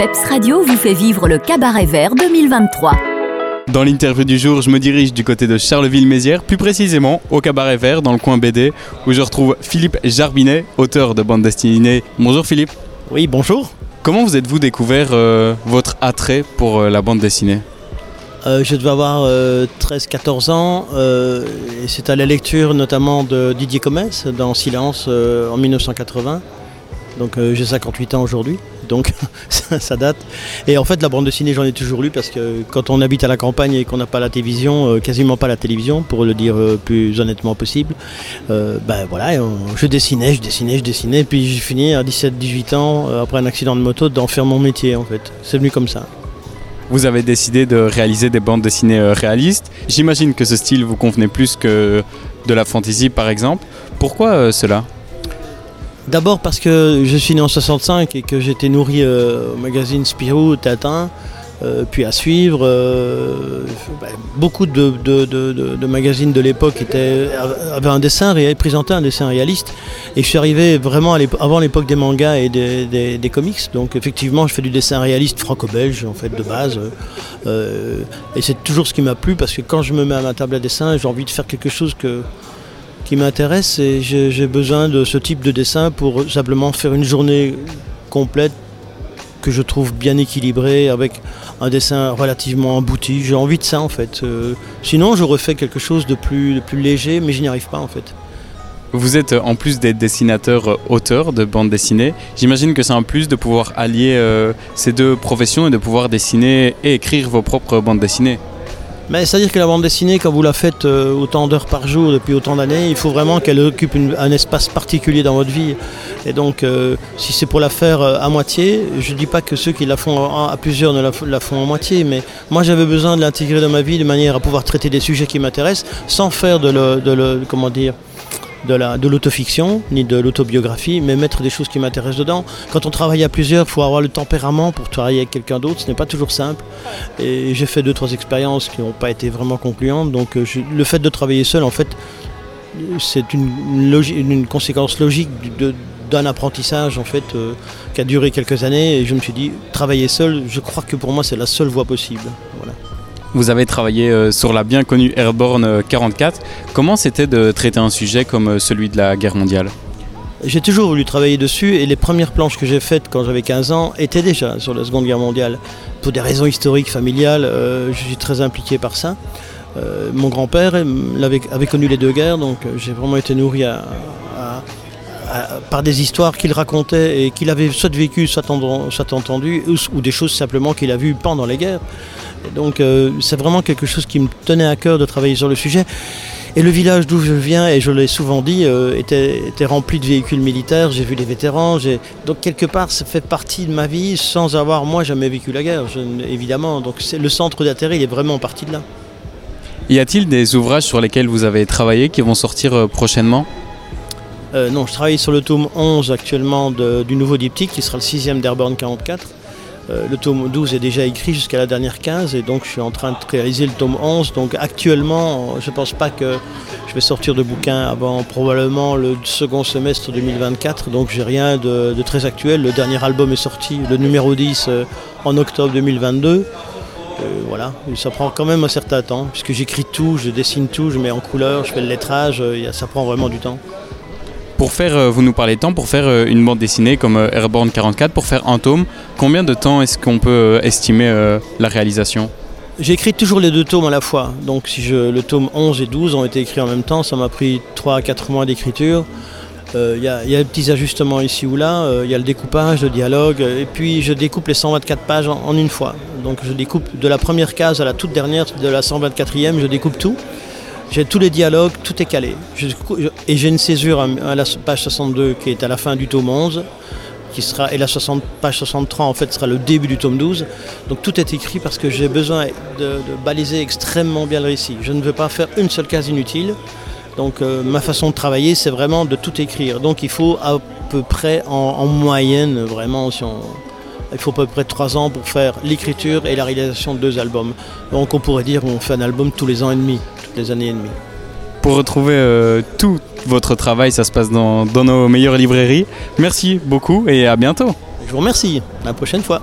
PEPS Radio vous fait vivre le Cabaret Vert 2023. Dans l'interview du jour, je me dirige du côté de Charleville-Mézières, plus précisément au Cabaret Vert, dans le coin BD, où je retrouve Philippe Jarbinet, auteur de bande dessinée. Bonjour Philippe. Oui, bonjour. Comment vous êtes-vous découvert euh, votre attrait pour euh, la bande dessinée? Euh, je devais avoir 13-14 ans euh, et c'est à la lecture notamment de Didier Comès dans Silence euh, en 1980. Donc euh, j'ai 58 ans aujourd'hui, donc ça, date. Et en fait la bande dessinée j'en ai toujours lu parce que quand on habite à la campagne et qu'on n'a pas la télévision, euh, quasiment pas la télévision pour le dire euh, plus honnêtement possible, ben voilà, je dessinais, je dessinais, je dessinais, puis j'ai fini à 17-18 ans après un accident de moto d'en faire mon métier en fait. C'est venu comme ça. Vous avez décidé de réaliser des bandes dessinées réalistes. J'imagine que ce style vous convenait plus que de la fantasy par exemple. Pourquoi cela? D'abord parce que je suis né en 65 et que j'étais nourri euh, au magazine Spirou, Tintin, euh, puis à suivre. euh, ben, beaucoup de, magazines de l'époque avaient un dessin, présentaient un dessin réaliste. Et je suis arrivé vraiment avant l'époque des mangas et des, des- comics. Donc effectivement, je fais du dessin réaliste franco-belge en fait de base. Et c'est toujours ce qui m'a plu parce que quand je me mets à ma table à dessin, j'ai envie de faire quelque chose que qui m'intéresse et j'ai besoin de ce type de dessin pour simplement faire une journée complète que je trouve bien équilibrée avec un dessin relativement abouti. J'ai envie de ça en fait. Euh, sinon j'aurais fait quelque chose de plus, léger mais je n'y arrive pas en fait. Vous êtes euh, en plus des dessinateurs euh, auteurs de bande dessinée. J'imagine que c'est un plus de pouvoir allier ces deux professions et de pouvoir dessiner et écrire vos propres bandes dessinées. Mais c'est-à-dire que la bande dessinée, quand vous la faites euh, autant d'heures par jour depuis autant d'années, il faut vraiment qu'elle occupe un espace particulier dans votre vie. Et donc, euh, si c'est pour la faire euh, à moitié, je ne dis pas que ceux qui la font à, plusieurs ne la, font à moitié, mais moi j'avais besoin de l'intégrer dans ma vie de manière à pouvoir traiter des sujets qui m'intéressent sans faire de de le- comment dire, de la- de l'autofiction ni de l'autobiographie, mais mettre des choses qui m'intéressent dedans. Quand on travaille à plusieurs, il faut avoir le tempérament pour travailler avec quelqu'un d'autre, ce n'est pas toujours simple. Et j'ai fait deux, trois expériences qui n'ont pas été vraiment concluantes. Donc euh, le fait de travailler seul, en fait, c'est une, une conséquence logique d'un apprentissage en fait euh, qui a duré quelques années. Et je me suis dit, travailler seul, je crois que pour moi c'est la seule voie possible. Voilà. Vous avez travaillé euh, sur la bien connue Airborne euh, 44. Comment c'était de traiter un sujet comme euh, celui de la guerre mondiale? J'ai toujours voulu travailler dessus et les premières planches que j'ai faites quand j'avais 15 ans étaient déjà sur la Seconde Guerre mondiale. Pour des raisons historiques, familiales, euh, je suis très impliqué par ça. Euh, mon grand-père euh, avait connu les deux guerres, donc euh, j'ai vraiment été nourri à- par des histoires qu'il racontait et qu'il avait soit vécues, soit, soit entendues, ou, des choses simplement qu'il a vues pendant les guerres. Donc euh, c'est vraiment quelque chose qui me tenait à cœur de travailler sur le sujet. Et le village d'où je viens, et je l'ai souvent dit, euh, était, rempli de véhicules militaires. J'ai vu les vétérans. Donc quelque part, ça fait partie de ma vie sans avoir moi jamais vécu la guerre, évidemment. Donc le centre d'intérêt, il est vraiment parti de là. Y a-t-il des ouvrages sur lesquels vous avez travaillé qui vont sortir euh, prochainement? Euh, non, je travaille sur le tome 11 actuellement du nouveau diptyque qui sera le sixième d'Airborne 44. Euh, le tome 12 est déjà écrit jusqu'à la dernière 15 et donc je suis en train de réaliser le tome 11. Donc actuellement, je ne pense pas que je vais sortir de bouquin avant probablement le second semestre 2024. Donc j'ai rien de, très actuel. Le dernier album est sorti, le numéro 10, euh, en octobre 2022. Euh, voilà, ça prend quand même un certain temps puisque j'écris tout, je dessine tout, je mets en couleur, je fais le lettrage, ça prend vraiment du temps. Pour faire, euh, vous nous parlez de temps, pour faire euh, une bande dessinée comme euh, Airborne 44, pour faire un tome, combien de temps est-ce qu'on peut estimer la réalisation? J'écris toujours les deux tomes à la fois. Donc si je, le tome 11 et 12 ont été écrits en même temps, ça m'a pris 3 à 4 mois d'écriture. Il y, a- des petits ajustements ici ou là, il y a le découpage, le dialogue, et puis je découpe les 124 pages en, en une fois. Donc je découpe de la première case à la toute dernière, de la 124e, je découpe tout. J'ai tous les dialogues, tout est calé. Et j'ai une césure à, la page 62 qui est à la fin du tome 11, qui sera, et la 60, page 63 en fait sera le début du tome 12. Donc tout est écrit parce que j'ai besoin de, baliser extrêmement bien le récit. Je ne veux pas faire une seule case inutile. Donc euh, ma façon de travailler, c'est vraiment de tout écrire. Donc il faut à peu près en moyenne, vraiment, si on, il faut à peu près trois ans pour faire l'écriture et la réalisation de deux albums. Donc on pourrait dire qu'on fait un album tous les ans et demi, toutes les années et demie. Pour retrouver euh, tout votre travail, ça se passe dans, dans nos meilleures librairies. Merci beaucoup et à bientôt. Je vous remercie. À la prochaine fois.